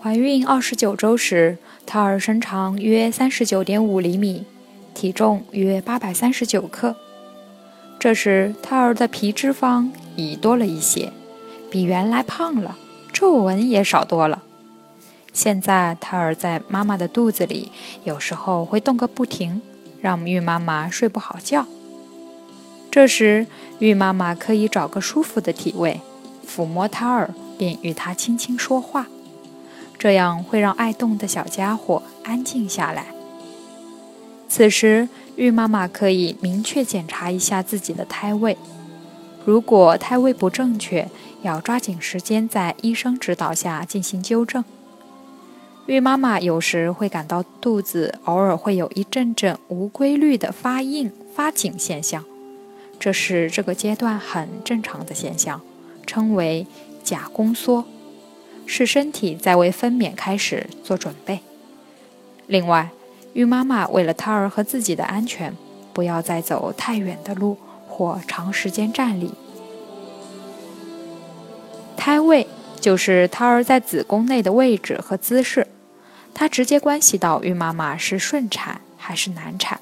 怀孕二十九周时，胎儿身长约三十九点五厘米，体重约八百三十九克。这时，胎儿的皮脂肪已多了一些，比原来胖了，皱纹也少多了。现在，胎儿在妈妈的肚子里，有时候会动个不停，让孕妈妈睡不好觉。这时，孕妈妈可以找个舒服的体位，抚摸胎儿，并与他轻轻说话。这样会让爱动的小家伙安静下来。此时，孕妈妈可以明确检查一下自己的胎位，如果胎位不正确，要抓紧时间在医生指导下进行纠正。孕妈妈有时会感到肚子偶尔会有一阵阵无规律的发硬、发紧现象，这是这个阶段很正常的现象，称为假宫缩。是身体在为分娩开始做准备。另外，孕妈妈为了胎儿和自己的安全，不要再走太远的路或长时间站立。胎位就是胎儿在子宫内的位置和姿势，它直接关系到孕妈妈是顺产还是难产。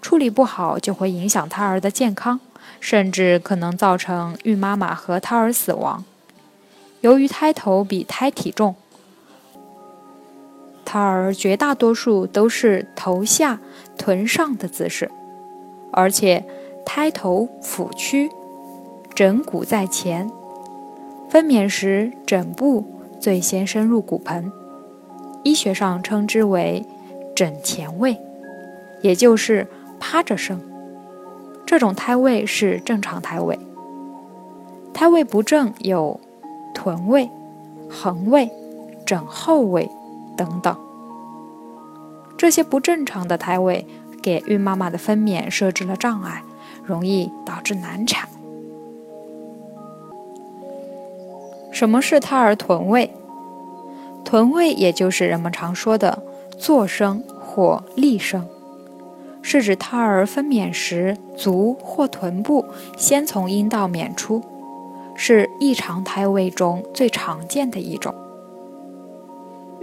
处理不好就会影响胎儿的健康，甚至可能造成孕妈妈和胎儿死亡。由于胎头比胎体重，胎儿绝大多数都是头下臀上的姿势，而且胎头俯屈，枕骨在前，分娩时枕部最先深入骨盆，医学上称之为枕前位，也就是趴着生。这种胎位是正常胎位，胎位不正有。臀位、横位、枕后位等等，这些不正常的胎位给孕妈妈的分娩设置了障碍，容易导致难产。什么是胎儿臀位？臀位也就是人们常说的坐生或立生，是指胎儿分娩时足或臀部先从阴道娩出。是异常胎位中最常见的一种。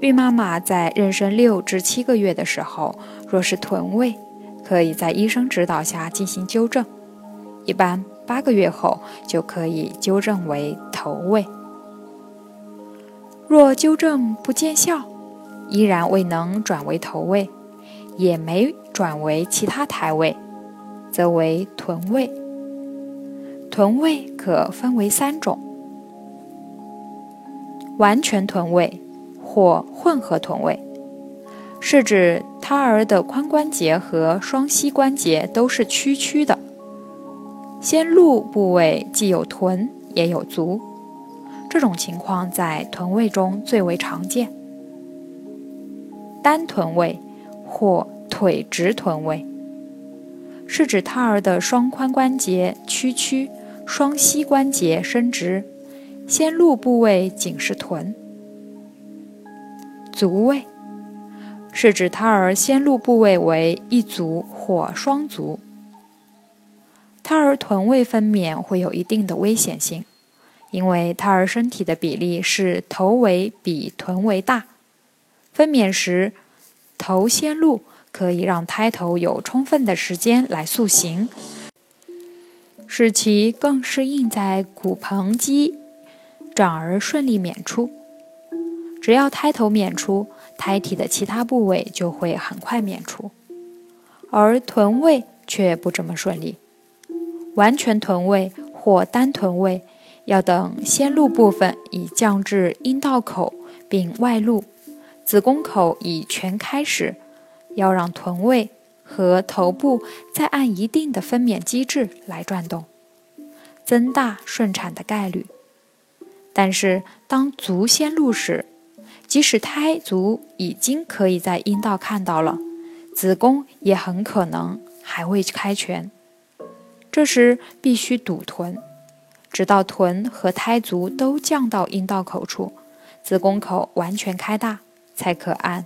孕妈妈在妊娠六至七个月的时候，若是臀位，可以在医生指导下进行纠正；一般八个月后就可以纠正为头位。若纠正不见效，依然未能转为头位，也没转为其他胎位，则为臀位。臀位可分为三种：完全臀位或混合臀位，是指胎儿的髋关节和双膝关节都是屈曲的，先露部位既有臀也有足。这种情况在臀位中最为常见。单臀位或腿直臀位，是指胎儿的双髋关节屈曲。双膝关节伸直，先露部位仅是臀。足位是指胎儿先露部位为一足或双足。胎儿臀位分娩会有一定的危险性，因为胎儿身体的比例是头围比臀围大。分娩时，头先露可以让胎头有充分的时间来塑形。使其更适应在骨盆肌，转而顺利娩出。只要胎头娩出，胎体的其他部位就会很快娩出。而臀位却不这么顺利。完全臀位或单臀位，要等先露部分已降至阴道口并外露，子宫口已全开时，要让臀位。和头部再按一定的分娩机制来转动，增大顺产的概率。但是，当足先露时，即使胎足已经可以在阴道看到了，子宫也很可能还未开全。这时必须堵臀，直到臀和胎足都降到阴道口处，子宫口完全开大，才可按